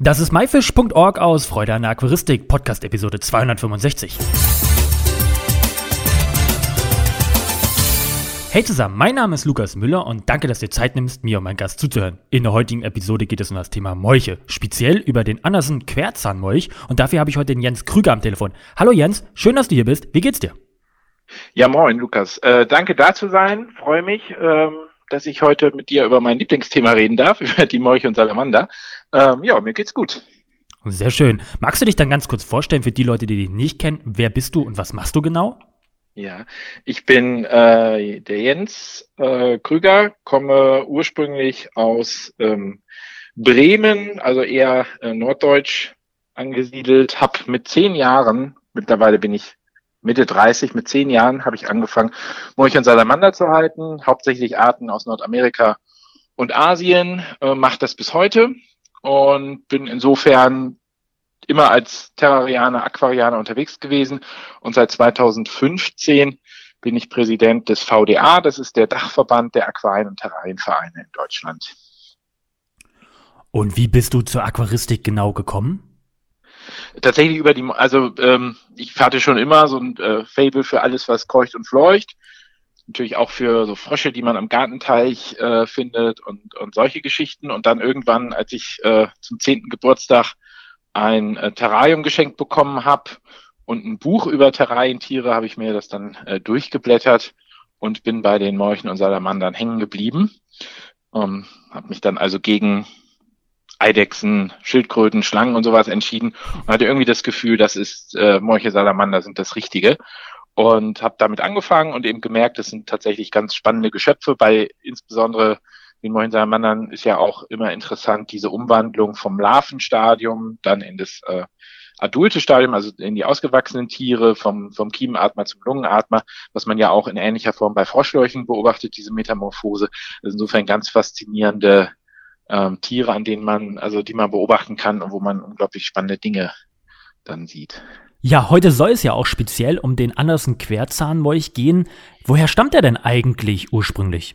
Das ist myfish.org aus Freude an der Aquaristik, Podcast Episode 265. Hey zusammen, mein Name ist Lukas Müller und danke, dass du dir Zeit nimmst, mir und meinem Gast zuzuhören. In der heutigen Episode geht es um das Thema Molche, speziell über den Andersen Querzahnmolch und dafür habe ich heute den Jens Krüger am Telefon. Hallo Jens, schön, dass du hier bist. Wie geht's dir? Ja, moin Lukas. Äh, danke da zu sein, freue mich. Ähm dass ich heute mit dir über mein Lieblingsthema reden darf, über die Molche und Salamander. Ähm, ja, mir geht's gut. Sehr schön. Magst du dich dann ganz kurz vorstellen für die Leute, die dich nicht kennen? Wer bist du und was machst du genau? Ja, ich bin äh, der Jens äh, Krüger, komme ursprünglich aus ähm, Bremen, also eher äh, norddeutsch angesiedelt, habe mit zehn Jahren, mittlerweile bin ich Mitte 30, mit zehn Jahren habe ich angefangen, Molch und Salamander zu halten, hauptsächlich Arten aus Nordamerika und Asien, äh, mache das bis heute und bin insofern immer als Terrarianer, Aquarianer unterwegs gewesen und seit 2015 bin ich Präsident des VDA, das ist der Dachverband der Aquarien- und Terrarienvereine in Deutschland. Und wie bist du zur Aquaristik genau gekommen? Tatsächlich über die, also ähm, ich hatte schon immer so ein äh, Fable für alles, was keucht und fleucht. Natürlich auch für so Frösche, die man am Gartenteich äh, findet und, und solche Geschichten. Und dann irgendwann, als ich äh, zum zehnten Geburtstag ein äh, Terrarium geschenkt bekommen habe und ein Buch über Terrarientiere, habe ich mir das dann äh, durchgeblättert und bin bei den Morchen und Salamandern hängen geblieben. Ähm, habe mich dann also gegen Eidechsen, Schildkröten, Schlangen und sowas entschieden und hatte irgendwie das Gefühl, das ist äh, Molche Salamander sind das Richtige und habe damit angefangen und eben gemerkt, das sind tatsächlich ganz spannende Geschöpfe. Bei insbesondere den Molchen Salamandern ist ja auch immer interessant diese Umwandlung vom Larvenstadium dann in das äh, adulte Stadium, also in die ausgewachsenen Tiere, vom, vom Kiemenatmer zum Lungenatmer, was man ja auch in ähnlicher Form bei Froschleuchen beobachtet, diese Metamorphose. Ist insofern ganz faszinierende ähm, Tiere, an denen man, also die man beobachten kann und wo man unglaublich spannende Dinge dann sieht. Ja, heute soll es ja auch speziell um den Andersen Querzahnmolch gehen. Woher stammt er denn eigentlich ursprünglich?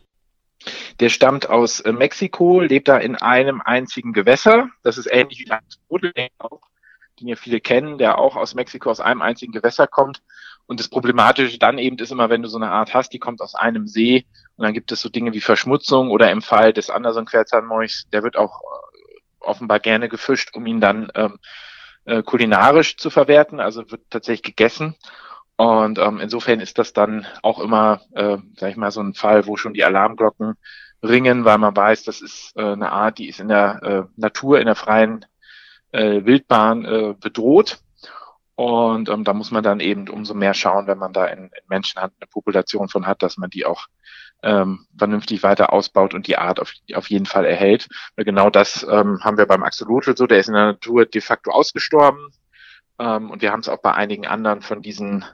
Der stammt aus äh, Mexiko, lebt da in einem einzigen Gewässer. Das ist ähnlich wie der Rudel, den ja viele kennen, der auch aus Mexiko aus einem einzigen Gewässer kommt. Und das Problematische dann eben ist immer, wenn du so eine Art hast, die kommt aus einem See und dann gibt es so Dinge wie Verschmutzung oder im Fall des Anderson Querzahnmolchs, der wird auch äh, offenbar gerne gefischt, um ihn dann ähm, äh, kulinarisch zu verwerten, also wird tatsächlich gegessen. Und ähm, insofern ist das dann auch immer, äh, sag ich mal, so ein Fall, wo schon die Alarmglocken ringen, weil man weiß, das ist äh, eine Art, die ist in der äh, Natur, in der freien äh, Wildbahn äh, bedroht. Und ähm, da muss man dann eben umso mehr schauen, wenn man da in, in Menschenhand eine Population von hat, dass man die auch ähm, vernünftig weiter ausbaut und die Art auf, auf jeden Fall erhält. Weil genau das ähm, haben wir beim Axolotl so, der ist in der Natur de facto ausgestorben. Ähm, und wir haben es auch bei einigen anderen von diesen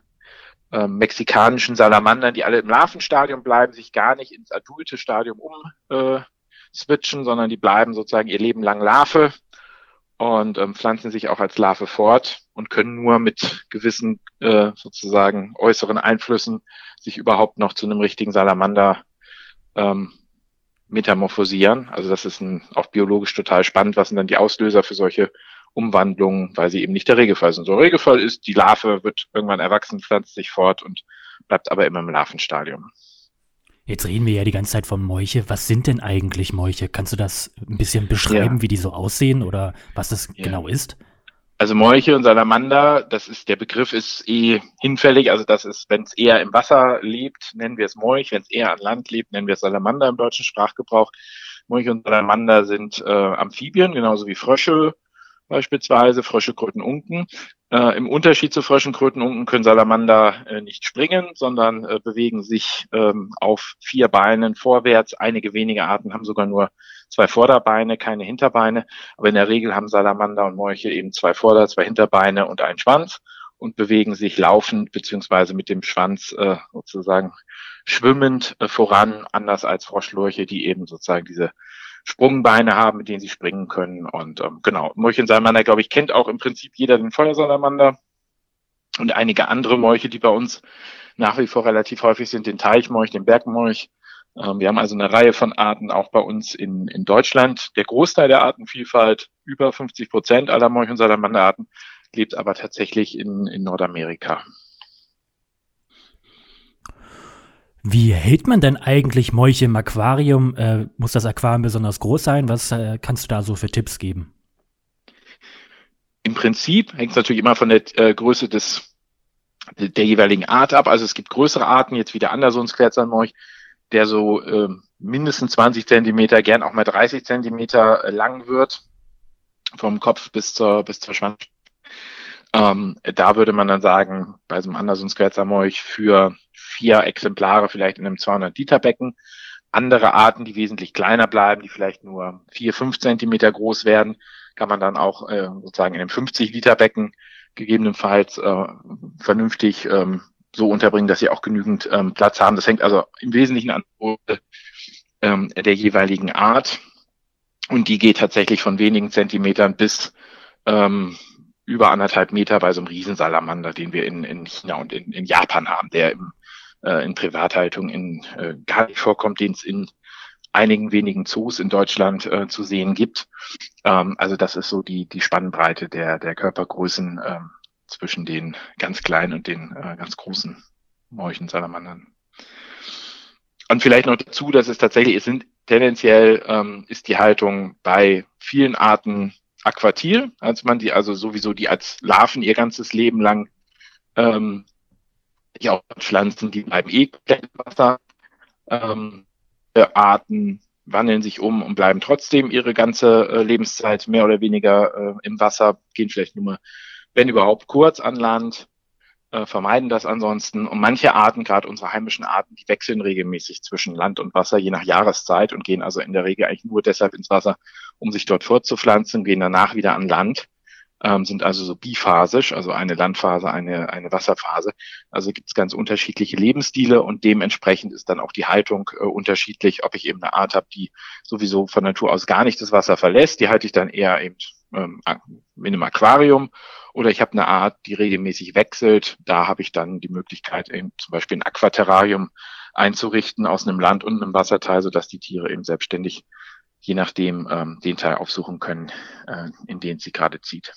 ähm, mexikanischen Salamandern, die alle im Larvenstadium bleiben, sich gar nicht ins adulte Stadium um äh, switchen, sondern die bleiben sozusagen ihr Leben lang Larve und ähm, pflanzen sich auch als Larve fort und können nur mit gewissen äh, sozusagen äußeren Einflüssen sich überhaupt noch zu einem richtigen Salamander ähm, metamorphosieren. Also das ist ein, auch biologisch total spannend. Was sind dann die Auslöser für solche Umwandlungen, weil sie eben nicht der Regelfall sind. So der Regelfall ist, die Larve wird irgendwann erwachsen, pflanzt sich fort und bleibt aber immer im Larvenstadium. Jetzt reden wir ja die ganze Zeit von Molche. Was sind denn eigentlich Molche? Kannst du das ein bisschen beschreiben, ja. wie die so aussehen oder was das ja. genau ist? Also Molche und Salamander, das ist, der Begriff ist eh hinfällig. Also das ist, wenn es eher im Wasser lebt, nennen wir es Molch. Wenn es eher an Land lebt, nennen wir es Salamander im deutschen Sprachgebrauch. Molche und Salamander sind äh, Amphibien, genauso wie Frösche beispielsweise, Frösche, Kröten, Unken. Äh, Im Unterschied zu Fröschen, Kröten, Unken können Salamander äh, nicht springen, sondern äh, bewegen sich ähm, auf vier Beinen vorwärts. Einige wenige Arten haben sogar nur zwei Vorderbeine, keine Hinterbeine. Aber in der Regel haben Salamander und Molche eben zwei Vorder-, zwei Hinterbeine und einen Schwanz und bewegen sich laufend beziehungsweise mit dem Schwanz äh, sozusagen schwimmend äh, voran, anders als Froschlurche, die eben sozusagen diese Sprungbeine haben, mit denen sie springen können. Und ähm, genau, Molchensalamander, glaube ich, kennt auch im Prinzip jeder den Feuersalamander und einige andere Molche, die bei uns nach wie vor relativ häufig sind, den Teichmolch, den Bergmolch, Ähm, wir haben also eine Reihe von Arten auch bei uns in, in Deutschland. Der Großteil der Artenvielfalt, über 50 Prozent aller Molch- und Salamanderarten, lebt aber tatsächlich in, in Nordamerika. Wie hält man denn eigentlich Molche im Aquarium? Äh, muss das Aquarium besonders groß sein? Was äh, kannst du da so für Tipps geben? Im Prinzip hängt es natürlich immer von der äh, Größe des, der, jeweiligen Art ab. Also es gibt größere Arten, jetzt wie der Andersons-Querzernmolch, der so äh, mindestens 20 Zentimeter, gern auch mal 30 Zentimeter äh, lang wird, vom Kopf bis zur, bis zur Schwanz. Ähm, da würde man dann sagen, bei so einem Andersons-Querzermolch für vier Exemplare vielleicht in einem 200 Liter Becken. Andere Arten, die wesentlich kleiner bleiben, die vielleicht nur vier, fünf Zentimeter groß werden, kann man dann auch äh, sozusagen in einem 50 Liter Becken gegebenenfalls äh, vernünftig ähm, so unterbringen, dass sie auch genügend ähm, Platz haben. Das hängt also im Wesentlichen an ähm, der jeweiligen Art. Und die geht tatsächlich von wenigen Zentimetern bis ähm, über anderthalb Meter bei so einem Riesensalamander, den wir in, in China und in, in Japan haben, der im, äh, in Privathaltung in, äh, gar nicht vorkommt, den es in einigen wenigen Zoos in Deutschland äh, zu sehen gibt. Ähm, also das ist so die, die Spannbreite der, der Körpergrößen ähm, zwischen den ganz kleinen und den äh, ganz großen Morchensalamandern. Und vielleicht noch dazu, dass es tatsächlich, es sind tendenziell ähm, ist die Haltung bei vielen Arten aquatil, als man die also sowieso die als Larven ihr ganzes Leben lang ähm, die auch Pflanzen, die bleiben eh komplett im Wasser. Ähm, äh, Arten wandeln sich um und bleiben trotzdem ihre ganze äh, Lebenszeit mehr oder weniger äh, im Wasser, gehen vielleicht nur mal, wenn überhaupt, kurz an Land äh, vermeiden das ansonsten. Und manche Arten, gerade unsere heimischen Arten, die wechseln regelmäßig zwischen Land und Wasser, je nach Jahreszeit und gehen also in der Regel eigentlich nur deshalb ins Wasser, um sich dort fortzupflanzen, gehen danach wieder an Land, ähm, sind also so biphasisch, also eine Landphase, eine, eine Wasserphase. Also gibt es ganz unterschiedliche Lebensstile und dementsprechend ist dann auch die Haltung äh, unterschiedlich, ob ich eben eine Art habe, die sowieso von Natur aus gar nicht das Wasser verlässt, die halte ich dann eher eben ähm, in einem Aquarium oder ich habe eine Art, die regelmäßig wechselt. Da habe ich dann die Möglichkeit, eben zum Beispiel ein Aquaterrarium einzurichten aus einem Land und einem Wasserteil, sodass die Tiere eben selbstständig, je nachdem, ähm, den Teil aufsuchen können, äh, in den sie gerade zieht.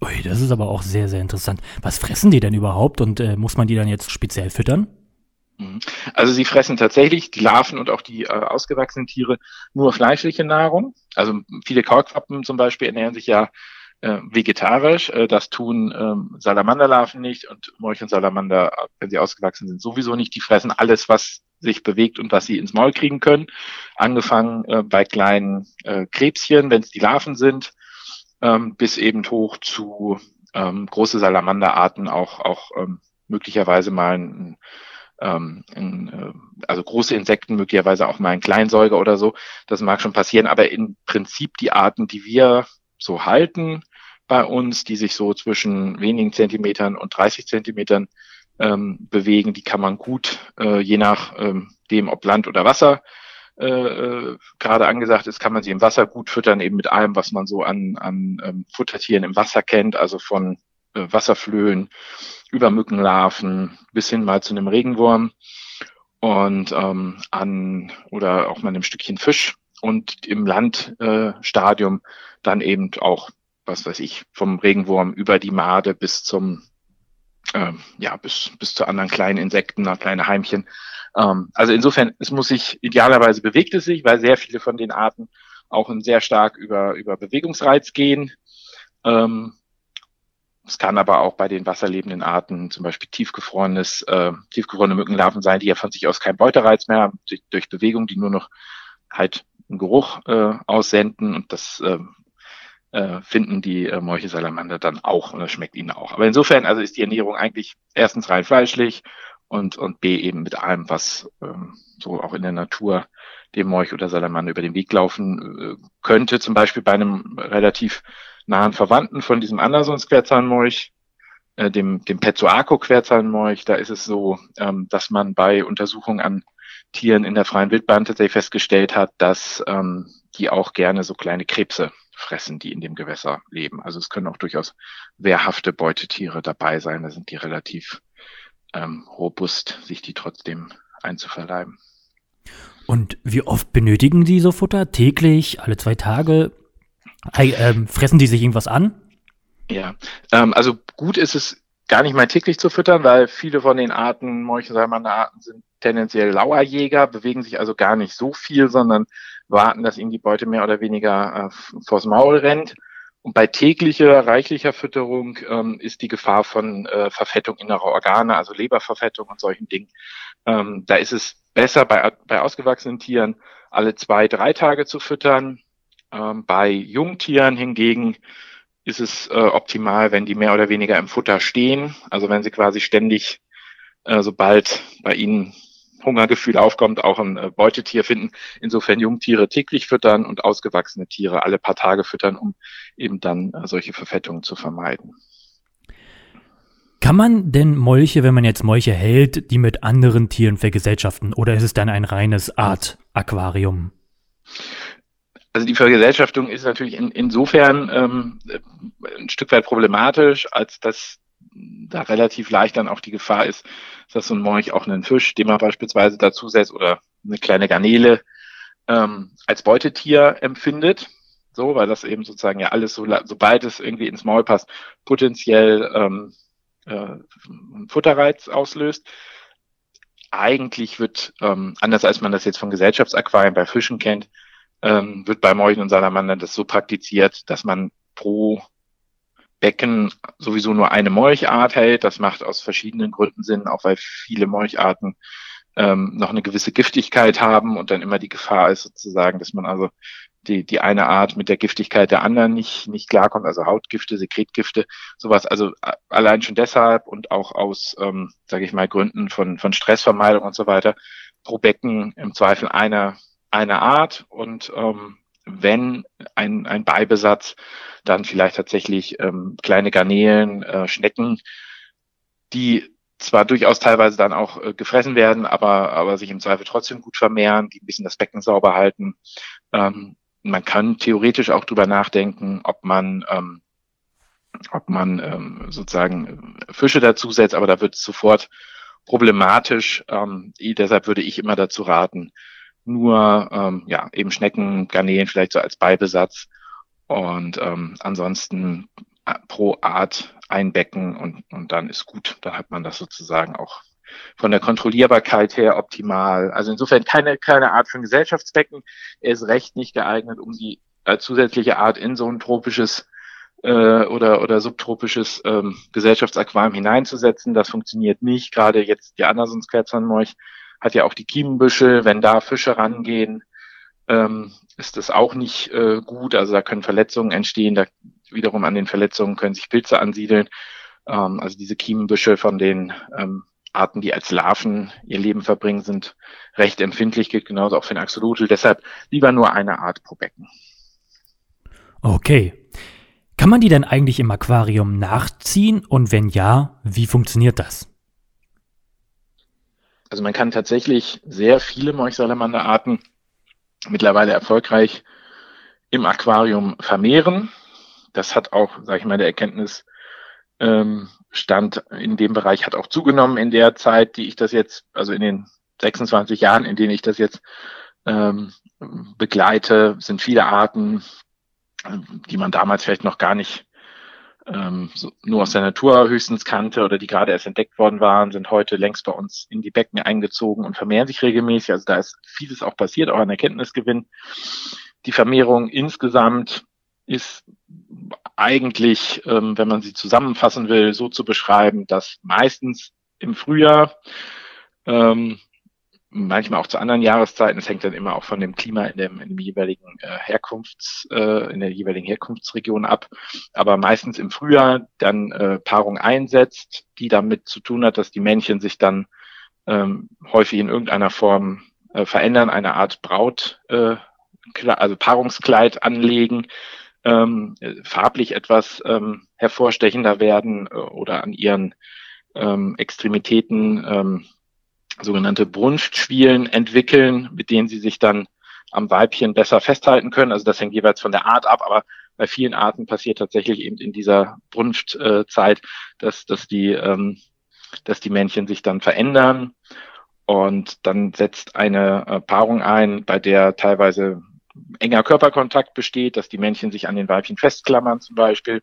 Ui, das ist aber auch sehr, sehr interessant. Was fressen die denn überhaupt und äh, muss man die dann jetzt speziell füttern? Mhm. Also sie fressen tatsächlich die Larven und auch die äh, ausgewachsenen Tiere nur fleischliche Nahrung. Also viele Kaulquappen zum Beispiel ernähren sich ja äh, vegetarisch. Äh, das tun ähm, Salamanderlarven nicht und Molch und Salamander, wenn sie ausgewachsen sind, sowieso nicht. Die fressen alles, was sich bewegt und was sie ins Maul kriegen können. Angefangen äh, bei kleinen äh, Krebschen, wenn es die Larven sind, ähm, bis eben hoch zu ähm, große Salamanderarten, auch, auch ähm, möglicherweise mal ein, ähm, ein, äh, also große Insekten, möglicherweise auch mal ein Kleinsäuger oder so. Das mag schon passieren, aber im Prinzip die Arten, die wir so halten bei uns, die sich so zwischen wenigen Zentimetern und 30 Zentimetern ähm, bewegen, die kann man gut, äh, je nach ähm, dem, ob Land oder Wasser äh, äh, gerade angesagt ist, kann man sie im Wasser gut füttern, eben mit allem, was man so an, an ähm, Futtertieren im Wasser kennt, also von Wasserflöhen über Mückenlarven bis hin mal zu einem Regenwurm und ähm, an oder auch mal einem Stückchen Fisch und im Landstadium äh, dann eben auch, was weiß ich, vom Regenwurm über die Made bis zum, ähm, ja, bis, bis zu anderen kleinen Insekten, kleine Heimchen. Ähm, also insofern, es muss sich, idealerweise bewegt es sich, weil sehr viele von den Arten auch sehr stark über, über Bewegungsreiz gehen. Ähm, es kann aber auch bei den wasserlebenden Arten zum Beispiel tiefgefrorenes, äh, tiefgefrorene Mückenlarven sein, die ja von sich aus keinen Beutereiz mehr haben, durch Bewegung, die nur noch halt einen Geruch äh, aussenden und das äh, äh, finden die äh, Molche-Salamander dann auch und das schmeckt ihnen auch. Aber insofern also ist die Ernährung eigentlich erstens rein fleischlich und, und B eben mit allem, was ähm, so auch in der Natur dem Molch oder Salamander über den Weg laufen äh, könnte. Zum Beispiel bei einem relativ nahen Verwandten von diesem Andersons-Querzahnmolch, äh, dem, dem Pezzoaco-Querzahnmolch, da ist es so, ähm, dass man bei Untersuchungen an Tieren in der freien Wildbahn tatsächlich festgestellt hat, dass ähm, die auch gerne so kleine Krebse fressen, die in dem Gewässer leben. Also es können auch durchaus wehrhafte Beutetiere dabei sein. Da sind die relativ ähm, robust, sich die trotzdem einzuverleiben. Und wie oft benötigen die so Futter? Täglich, alle zwei Tage? Ähm, fressen die sich irgendwas an? Ja, ähm, also gut ist es gar nicht mal täglich zu füttern, weil viele von den Arten, Molchensalamander-Arten sind tendenziell Lauerjäger, bewegen sich also gar nicht so viel, sondern warten, dass ihnen die Beute mehr oder weniger äh, vors Maul rennt. Und bei täglicher, reichlicher Fütterung ähm, ist die Gefahr von äh, Verfettung innerer Organe, also Leberverfettung und solchen Dingen. Ähm, da ist es besser bei, bei ausgewachsenen Tieren alle zwei, drei Tage zu füttern. Ähm, bei Jungtieren hingegen ist es äh, optimal, wenn die mehr oder weniger im Futter stehen. Also wenn sie quasi ständig, äh, sobald bei ihnen Hungergefühl aufkommt, auch ein äh, Beutetier finden. Insofern Jungtiere täglich füttern und ausgewachsene Tiere alle paar Tage füttern, um eben dann solche Verfettungen zu vermeiden. Kann man denn Molche, wenn man jetzt Molche hält, die mit anderen Tieren vergesellschaften oder ist es dann ein reines Art-Aquarium? Also die Vergesellschaftung ist natürlich in, insofern ähm, ein Stück weit problematisch, als dass da relativ leicht dann auch die Gefahr ist, dass so ein Molch auch einen Fisch, den man beispielsweise dazu setzt oder eine kleine Garnele ähm, als Beutetier empfindet. So, weil das eben sozusagen ja alles, so, sobald es irgendwie ins Maul passt, potenziell ähm, äh, einen Futterreiz auslöst. Eigentlich wird, ähm, anders als man das jetzt von Gesellschaftsaquarien bei Fischen kennt, ähm, wird bei Molchen und Salamandern das so praktiziert, dass man pro Becken sowieso nur eine Molchart hält. Das macht aus verschiedenen Gründen Sinn, auch weil viele Molcharten ähm, noch eine gewisse Giftigkeit haben und dann immer die Gefahr ist sozusagen, dass man also die, die eine Art mit der Giftigkeit der anderen nicht, nicht klarkommt, also Hautgifte, Sekretgifte, sowas. Also allein schon deshalb und auch aus, ähm, sage ich mal, Gründen von, von Stressvermeidung und so weiter, pro Becken im Zweifel eine, eine Art und ähm, wenn ein, ein Beibesatz, dann vielleicht tatsächlich ähm, kleine Garnelen, äh, Schnecken, die zwar durchaus teilweise dann auch äh, gefressen werden, aber, aber sich im Zweifel trotzdem gut vermehren, die ein bisschen das Becken sauber halten. Ähm, man kann theoretisch auch drüber nachdenken, ob man, ähm, ob man ähm, sozusagen Fische dazusetzt, aber da wird es sofort problematisch. Ähm, deshalb würde ich immer dazu raten, nur ähm, ja eben Schnecken, Garnelen vielleicht so als Beibesatz und ähm, ansonsten äh, pro Art ein Becken und, und dann ist gut. Dann hat man das sozusagen auch von der Kontrollierbarkeit her optimal. Also insofern keine, keine Art von Gesellschaftsbecken. Er ist recht nicht geeignet, um die äh, zusätzliche Art in so ein tropisches äh, oder, oder subtropisches ähm, Gesellschaftsaquarium hineinzusetzen. Das funktioniert nicht. Gerade jetzt die Andersons-Quetzalmolch hat ja auch die Kiemenbüschel, wenn da Fische rangehen, ähm, ist das auch nicht äh, gut. Also da können Verletzungen entstehen, da wiederum an den Verletzungen können sich Pilze ansiedeln. Ähm, also diese Kiemenbüschel von den ähm, Arten, die als Larven ihr Leben verbringen, sind recht empfindlich, gilt genauso auch für den Axolotl. Deshalb lieber nur eine Art pro Becken. Okay. Kann man die denn eigentlich im Aquarium nachziehen? Und wenn ja, wie funktioniert das? Also man kann tatsächlich sehr viele Molchsalamanderarten mittlerweile erfolgreich im Aquarium vermehren. Das hat auch, sage ich mal, der Erkenntnisstand ähm, in dem Bereich hat auch zugenommen in der Zeit, die ich das jetzt, also in den 26 Jahren, in denen ich das jetzt ähm, begleite, sind viele Arten, die man damals vielleicht noch gar nicht ähm, so, nur aus der Natur höchstens kannte oder die gerade erst entdeckt worden waren, sind heute längst bei uns in die Becken eingezogen und vermehren sich regelmäßig. Also da ist vieles auch passiert, auch an Erkenntnisgewinn. Die Vermehrung insgesamt ist eigentlich, ähm, wenn man sie zusammenfassen will, so zu beschreiben, dass meistens im Frühjahr ähm, manchmal auch zu anderen Jahreszeiten. Es hängt dann immer auch von dem Klima in dem, in dem jeweiligen äh, Herkunfts, äh, in der jeweiligen Herkunftsregion ab. Aber meistens im Frühjahr dann äh, Paarung einsetzt, die damit zu tun hat, dass die Männchen sich dann ähm, häufig in irgendeiner Form äh, verändern, eine Art Braut, äh, also Paarungskleid anlegen, ähm, farblich etwas ähm, hervorstechender werden äh, oder an ihren ähm, Extremitäten ähm, sogenannte Brunftschwielen entwickeln, mit denen sie sich dann am Weibchen besser festhalten können. Also das hängt jeweils von der Art ab, aber bei vielen Arten passiert tatsächlich eben in dieser Brunftzeit, dass, dass, die, ähm, dass die Männchen sich dann verändern. Und dann setzt eine äh, Paarung ein, bei der teilweise enger Körperkontakt besteht, dass die Männchen sich an den Weibchen festklammern zum Beispiel.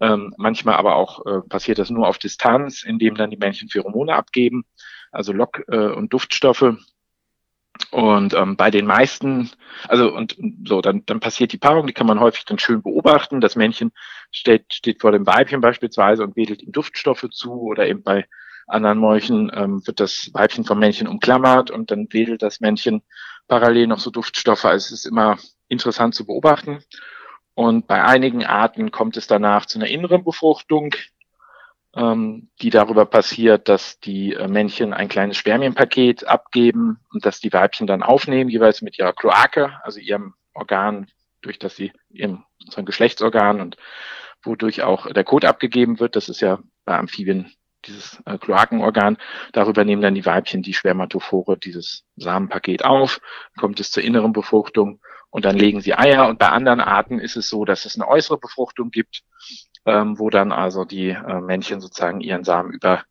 Ähm, manchmal aber auch äh, passiert das nur auf Distanz, indem dann die Männchen Pheromone abgeben, also Lock- äh, und Duftstoffe. Und ähm, bei den meisten, also und so, dann, dann passiert die Paarung, die kann man häufig dann schön beobachten. Das Männchen steht, steht vor dem Weibchen beispielsweise und wedelt ihm Duftstoffe zu oder eben bei anderen Molchen ähm, wird das Weibchen vom Männchen umklammert und dann wedelt das Männchen parallel noch so Duftstoffe. Also es ist immer interessant zu beobachten. Und bei einigen Arten kommt es danach zu einer inneren Befruchtung, ähm, die darüber passiert, dass die äh, Männchen ein kleines Spermienpaket abgeben und dass die Weibchen dann aufnehmen, jeweils mit ihrer Kloake, also ihrem Organ, durch das sie ihrem sozusagen Geschlechtsorgan und wodurch auch der Kot abgegeben wird. Das ist ja bei Amphibien dieses äh, Kloakenorgan. Darüber nehmen dann die Weibchen die Spermatophore dieses Samenpaket auf, kommt es zur inneren Befruchtung und dann legen sie Eier. Und bei anderen Arten ist es so, dass es eine äußere Befruchtung gibt, ähm, wo dann also die äh, Männchen sozusagen ihren Samen über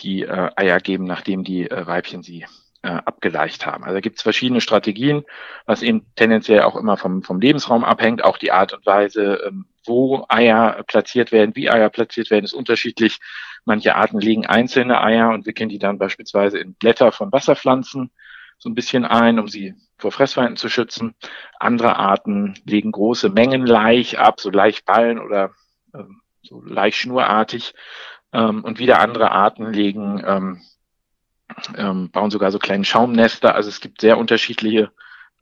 die äh, Eier geben, nachdem die äh, Weibchen sie äh, abgeleicht haben. Also gibt es verschiedene Strategien, was eben tendenziell auch immer vom, vom Lebensraum abhängt. Auch die Art und Weise, ähm, wo Eier platziert werden, wie Eier platziert werden, ist unterschiedlich. Manche Arten legen einzelne Eier und wickeln die dann beispielsweise in Blätter von Wasserpflanzen so ein bisschen ein, um sie vor Fressfeinden zu schützen. Andere Arten legen große Mengen Laich ab, so Laichballen oder ähm, so Laichschnurartig. Ähm, und wieder andere Arten legen, ähm, ähm, bauen sogar so kleine Schaumnester. Also es gibt sehr unterschiedliche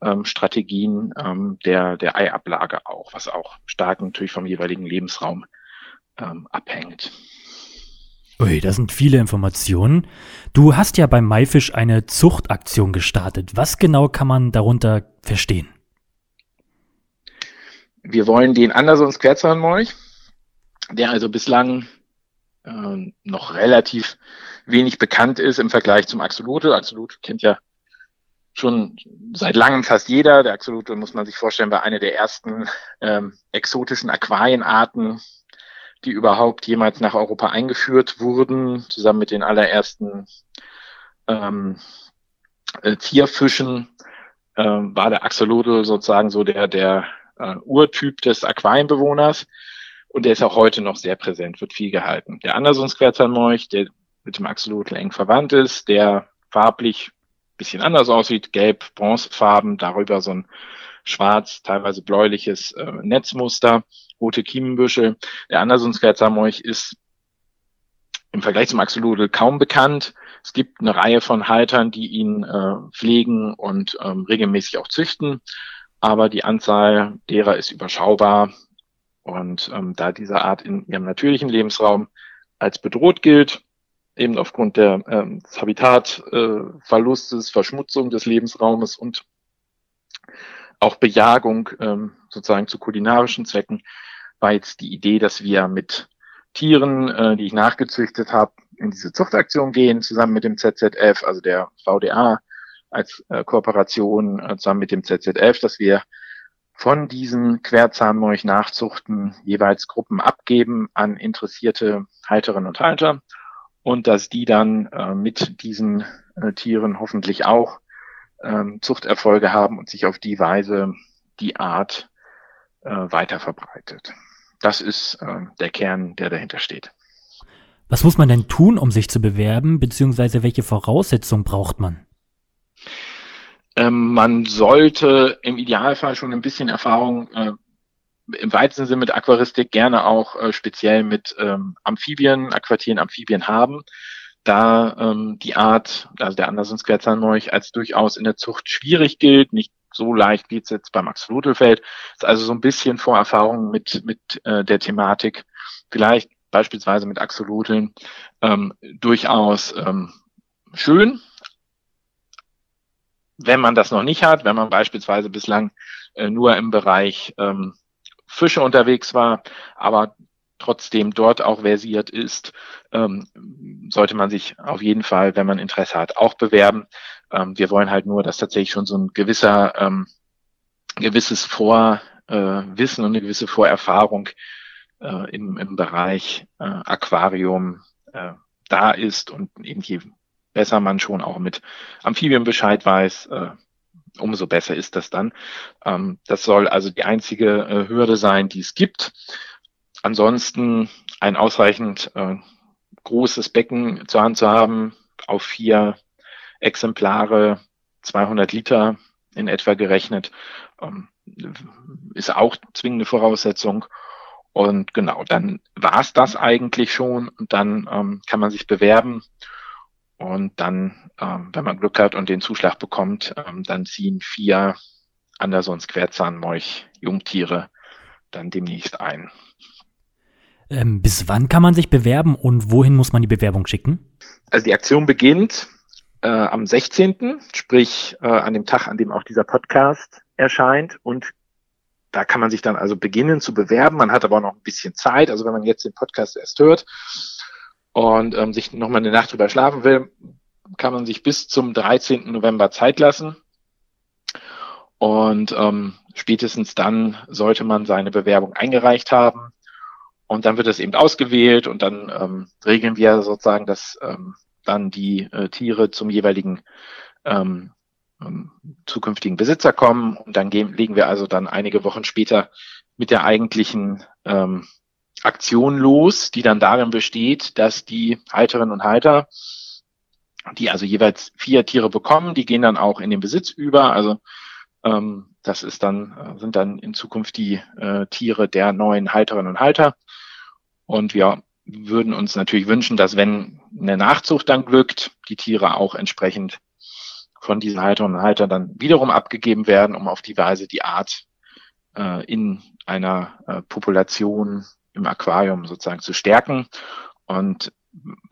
ähm, Strategien ähm, der, der Eiablage auch, was auch stark natürlich vom jeweiligen Lebensraum ähm, abhängt. Ui, das sind viele Informationen. Du hast ja beim Maifisch eine Zuchtaktion gestartet. Was genau kann man darunter verstehen? Wir wollen den Andersons Querzhahnmolch, der also bislang äh, noch relativ wenig bekannt ist im Vergleich zum Axolotl. Axolotl kennt ja schon seit langem fast jeder. Der Axolotl muss man sich vorstellen, war eine der ersten ähm, exotischen Aquarienarten die überhaupt jemals nach Europa eingeführt wurden, zusammen mit den allerersten ähm, äh, Zierfischen, äh, war der Axolotl sozusagen so der, der äh, Urtyp des Aquarienbewohners. Und der ist auch heute noch sehr präsent, wird viel gehalten. Der Andersons-Querzernmolch, der mit dem Axolotl eng verwandt ist, der farblich bisschen anders aussieht, gelb, bronzefarben, darüber so ein schwarz, teilweise bläuliches äh, Netzmuster rote Kiemenbüschel. Der Andersonsquerzamolch ist im Vergleich zum Axolotl kaum bekannt. Es gibt eine Reihe von Haltern, die ihn äh, pflegen und ähm, regelmäßig auch züchten, aber die Anzahl derer ist überschaubar. Und ähm, da diese Art in ihrem natürlichen Lebensraum als bedroht gilt, eben aufgrund der, ähm, des Habitatverlustes, äh, Verschmutzung des Lebensraumes und auch Bejagung ähm, sozusagen zu kulinarischen Zwecken, war jetzt die Idee, dass wir mit Tieren, äh, die ich nachgezüchtet habe, in diese Zuchtaktion gehen, zusammen mit dem ZZF, also der VDA als äh, Kooperation äh, zusammen mit dem ZZF, dass wir von diesen Querzahnmolch nachzuchten jeweils Gruppen abgeben an interessierte Halterinnen und Halter und dass die dann äh, mit diesen äh, Tieren hoffentlich auch ähm, Zuchterfolge haben und sich auf die Weise die Art äh, weiter verbreitet. Das ist äh, der Kern, der dahinter steht. Was muss man denn tun, um sich zu bewerben, beziehungsweise welche Voraussetzungen braucht man? Ähm, man sollte im Idealfall schon ein bisschen Erfahrung äh, im weitesten Sinne mit Aquaristik gerne auch äh, speziell mit ähm, Amphibien, Aquatien, Amphibien haben da ähm, die Art, also der Andersens-Quetzalmolch, als durchaus in der Zucht schwierig gilt, nicht so leicht wie es jetzt beim Axolotlfeld. Ist also so ein bisschen Vorerfahrung mit, mit äh, der Thematik, vielleicht beispielsweise mit Axoloteln, ähm, durchaus ähm, schön. Wenn man das noch nicht hat, wenn man beispielsweise bislang äh, nur im Bereich ähm, Fische unterwegs war, aber trotzdem dort auch versiert ist, ähm, sollte man sich auf jeden Fall, wenn man Interesse hat, auch bewerben. Ähm, wir wollen halt nur, dass tatsächlich schon so ein gewisser, ähm, gewisses Vorwissen äh, und eine gewisse Vorerfahrung äh, im, im Bereich äh, Aquarium äh, da ist und eben je besser man schon auch mit Amphibien Bescheid weiß, äh, umso besser ist das dann. Ähm, das soll also die einzige äh, Hürde sein, die es gibt. Ansonsten ein ausreichend äh, großes Becken zur Hand zu haben, auf vier Exemplare, 200 Liter in etwa gerechnet, ähm, ist auch zwingende Voraussetzung. Und genau, dann war es das eigentlich schon und dann ähm, kann man sich bewerben und dann, ähm, wenn man Glück hat und den Zuschlag bekommt, ähm, dann ziehen vier Andersons Querzahnmolch Jungtiere dann demnächst ein. Ähm, bis wann kann man sich bewerben und wohin muss man die Bewerbung schicken? Also die Aktion beginnt äh, am 16., sprich äh, an dem Tag, an dem auch dieser Podcast erscheint und da kann man sich dann also beginnen zu bewerben. Man hat aber noch ein bisschen Zeit. Also wenn man jetzt den Podcast erst hört, und ähm, sich nochmal eine Nacht drüber schlafen will, kann man sich bis zum 13. November Zeit lassen. Und ähm, spätestens dann sollte man seine Bewerbung eingereicht haben. Und dann wird es eben ausgewählt und dann ähm, regeln wir sozusagen, dass ähm, dann die äh, Tiere zum jeweiligen ähm, ähm, zukünftigen Besitzer kommen. Und dann gehen, legen wir also dann einige Wochen später mit der eigentlichen ähm, Aktion los, die dann darin besteht, dass die Halterinnen und Halter, die also jeweils vier Tiere bekommen, die gehen dann auch in den Besitz über. Also ähm, das ist dann, äh, sind dann in Zukunft die äh, Tiere der neuen Halterinnen und Halter. Und wir würden uns natürlich wünschen, dass wenn eine Nachzucht dann glückt, die Tiere auch entsprechend von diesen Halterinnen und Haltern dann wiederum abgegeben werden, um auf die Weise die Art äh, in einer äh, Population im Aquarium sozusagen zu stärken. Und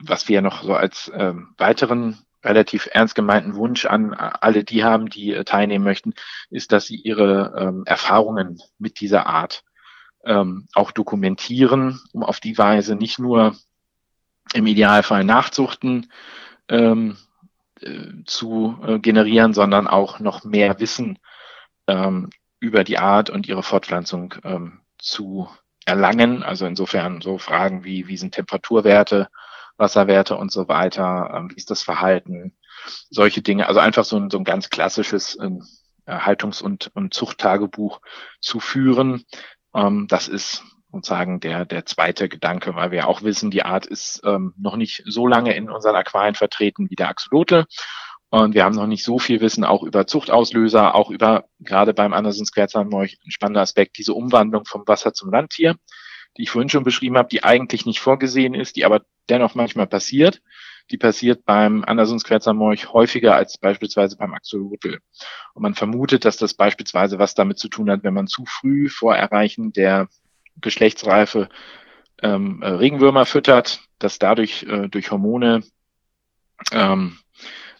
was wir noch so als äh, weiteren relativ ernst gemeinten Wunsch an alle die haben, die äh, teilnehmen möchten, ist, dass sie ihre ähm, Erfahrungen mit dieser Art ähm, auch dokumentieren, um auf die Weise nicht nur im Idealfall Nachzuchten ähm, äh, zu äh, generieren, sondern auch noch mehr Wissen ähm, über die Art und ihre Fortpflanzung ähm, zu erlangen. Also insofern so Fragen wie, wie sind Temperaturwerte, Wasserwerte und so weiter, ähm, wie ist das Verhalten, solche Dinge. Also einfach so ein, so ein ganz klassisches ähm, Haltungs- und, und Zuchttagebuch zu führen. Ähm, das ist sozusagen der, der zweite Gedanke, weil wir auch wissen, die Art ist ähm, noch nicht so lange in unseren Aquarien vertreten wie der Axolotl. Und wir haben noch nicht so viel Wissen auch über Zuchtauslöser, auch über, gerade beim Andersens Querzahn-Molch, ein spannender Aspekt, diese Umwandlung vom Wasser zum Landtier, die ich vorhin schon beschrieben habe, die eigentlich nicht vorgesehen ist, die aber dennoch manchmal passiert. Die passiert beim Andersens Querzahn-Molch häufiger als beispielsweise beim Axolotl. Und man vermutet, dass das beispielsweise was damit zu tun hat, wenn man zu früh vor Erreichen der Geschlechtsreife ähm, äh, Regenwürmer füttert, dass dadurch äh, durch Hormone ähm,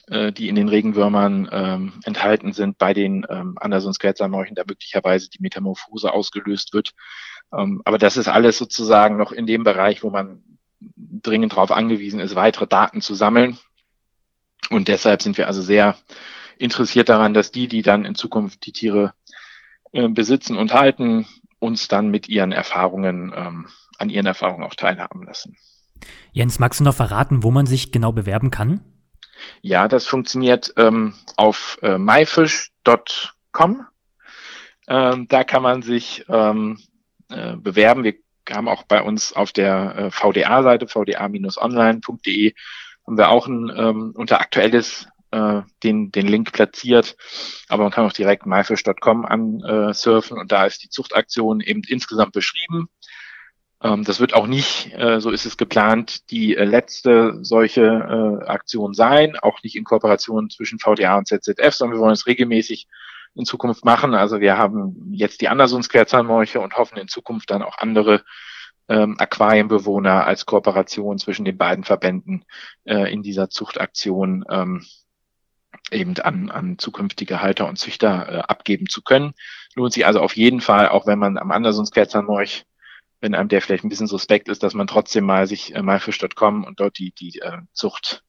äh, die in den Regenwürmern ähm, enthalten sind, bei den ähm, Andersons Quetzalmorchen da möglicherweise die Metamorphose ausgelöst wird. Ähm, aber das ist alles sozusagen noch in dem Bereich, wo man dringend darauf angewiesen ist, weitere Daten zu sammeln. Und deshalb sind wir also sehr interessiert daran, dass die, die dann in Zukunft die Tiere äh, besitzen und halten, uns dann mit ihren Erfahrungen, ähm, an ihren Erfahrungen auch teilhaben lassen. Jens, magst du noch verraten, wo man sich genau bewerben kann? Ja, das funktioniert ähm, auf äh, myfish.com. Ähm, da kann man sich ähm, äh, bewerben. Wir haben auch bei uns auf der äh, VDA-Seite, vda-online.de, haben wir auch ein, ähm, unter aktuelles äh, den, den Link platziert. Aber man kann auch direkt myfish.com ansurfen und da ist die Zuchtaktion eben insgesamt beschrieben. Ähm, das wird auch nicht, äh, so ist es geplant, die äh, letzte solche äh, Aktion sein, auch nicht in Kooperation zwischen VDA und ZZF, sondern wir wollen es regelmäßig in Zukunft machen. Also wir haben jetzt die Andersons Querzahnmolche und hoffen in Zukunft dann auch andere ähm, Aquarienbewohner als Kooperation zwischen den beiden Verbänden äh, in dieser Zuchtaktion ähm, eben an, an zukünftige Halter und Züchter äh, abgeben zu können. Lohnt sich also auf jeden Fall, auch wenn man am Andersons Querzahnmolch wenn einem der vielleicht ein bisschen suspekt ist, dass man trotzdem mal sich äh, myfish.com und dort die, die äh, Zucht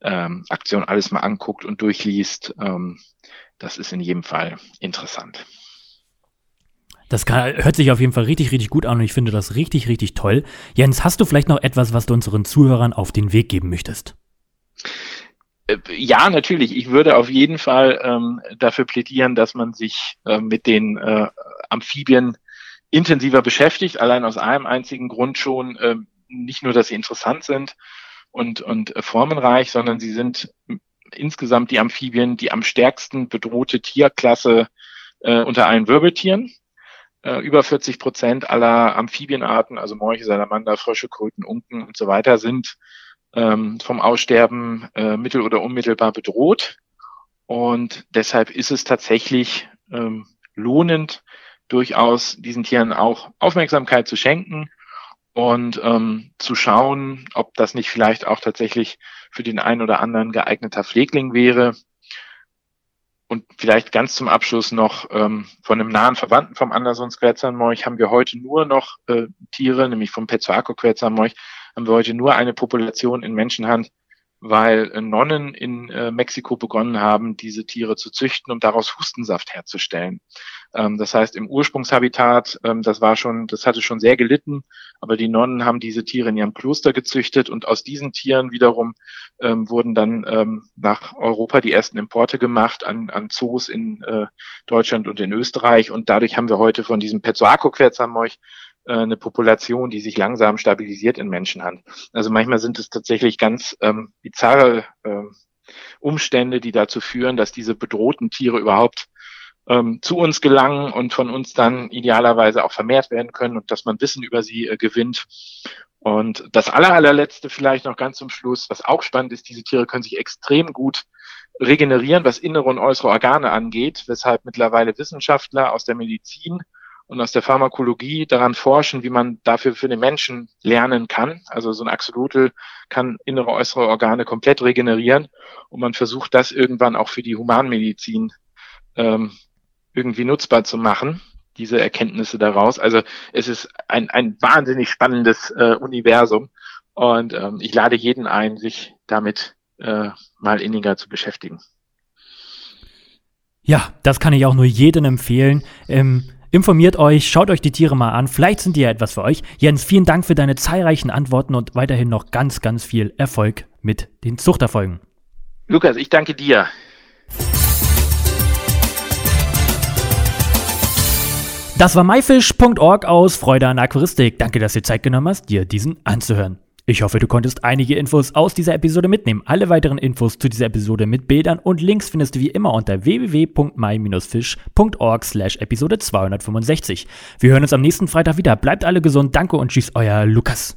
ähm, alles mal anguckt und durchliest. Ähm, das ist in jedem Fall interessant. Das kann, hört sich auf jeden Fall richtig, richtig gut an und ich finde das richtig, richtig toll. Jens, hast du vielleicht noch etwas, was du unseren Zuhörern auf den Weg geben möchtest? Äh, ja, natürlich. Ich würde auf jeden Fall ähm, dafür plädieren, dass man sich äh, mit den äh, Amphibien intensiver beschäftigt, allein aus einem einzigen Grund schon, äh, nicht nur, dass sie interessant sind und, und äh, formenreich, sondern sie sind insgesamt die Amphibien die am stärksten bedrohte Tierklasse äh, unter allen Wirbeltieren. Äh, über 40 Prozent aller Amphibienarten, also Morche, Salamander, Frösche, Kröten, Unken und so weiter, sind ähm, vom Aussterben äh, mittel- oder unmittelbar bedroht. Und deshalb ist es tatsächlich ähm, lohnend, durchaus diesen Tieren auch Aufmerksamkeit zu schenken und ähm, zu schauen, ob das nicht vielleicht auch tatsächlich für den einen oder anderen geeigneter Pflegling wäre. Und vielleicht ganz zum Abschluss noch ähm, von einem nahen Verwandten vom Andersons-Quetzalmorch haben wir heute nur noch äh, Tiere, nämlich vom Petzoaco-Quetzalmorch, haben wir heute nur eine Population in Menschenhand, weil äh, Nonnen in äh, Mexiko begonnen haben, diese Tiere zu züchten, um daraus Hustensaft herzustellen. Ähm, das heißt, im Ursprungshabitat, ähm, das war schon, das hatte schon sehr gelitten, aber die Nonnen haben diese Tiere in ihrem Kloster gezüchtet und aus diesen Tieren wiederum ähm, wurden dann ähm, nach Europa die ersten Importe gemacht an, an Zoos in äh, Deutschland und in Österreich und dadurch haben wir heute von diesem Pezzoaco-Quetzalmorch äh, eine Population, die sich langsam stabilisiert in Menschenhand. Also manchmal sind es tatsächlich ganz ähm, bizarre äh, Umstände, die dazu führen, dass diese bedrohten Tiere überhaupt ähm, zu uns gelangen und von uns dann idealerweise auch vermehrt werden können und dass man Wissen über sie äh, gewinnt. Und das aller, allerletzte vielleicht noch ganz zum Schluss, was auch spannend ist, diese Tiere können sich extrem gut regenerieren, was innere und äußere Organe angeht, weshalb mittlerweile Wissenschaftler aus der Medizin und aus der Pharmakologie daran forschen, wie man dafür für den Menschen lernen kann. Also so ein Axolotl kann innere, äußere Organe komplett regenerieren und man versucht das irgendwann auch für die Humanmedizin ähm, irgendwie nutzbar zu machen, diese Erkenntnisse daraus. Also es ist ein, ein wahnsinnig spannendes äh, Universum und ähm, ich lade jeden ein, sich damit äh, mal inniger zu beschäftigen. Ja, das kann ich auch nur jedem empfehlen. Ähm, informiert euch, schaut euch die Tiere mal an, vielleicht sind die ja etwas für euch. Jens, vielen Dank für deine zahlreichen Antworten und weiterhin noch ganz, ganz viel Erfolg mit den Zuchterfolgen. Lukas, ich danke dir. Das war myfish.org aus Freude an Aquaristik. Danke, dass du Zeit genommen hast, dir diesen anzuhören. Ich hoffe, du konntest einige Infos aus dieser Episode mitnehmen. Alle weiteren Infos zu dieser Episode mit Bildern und Links findest du wie immer unter www.my-fish.org slash Episode 265. Wir hören uns am nächsten Freitag wieder. Bleibt alle gesund. Danke und tschüss, euer Lukas.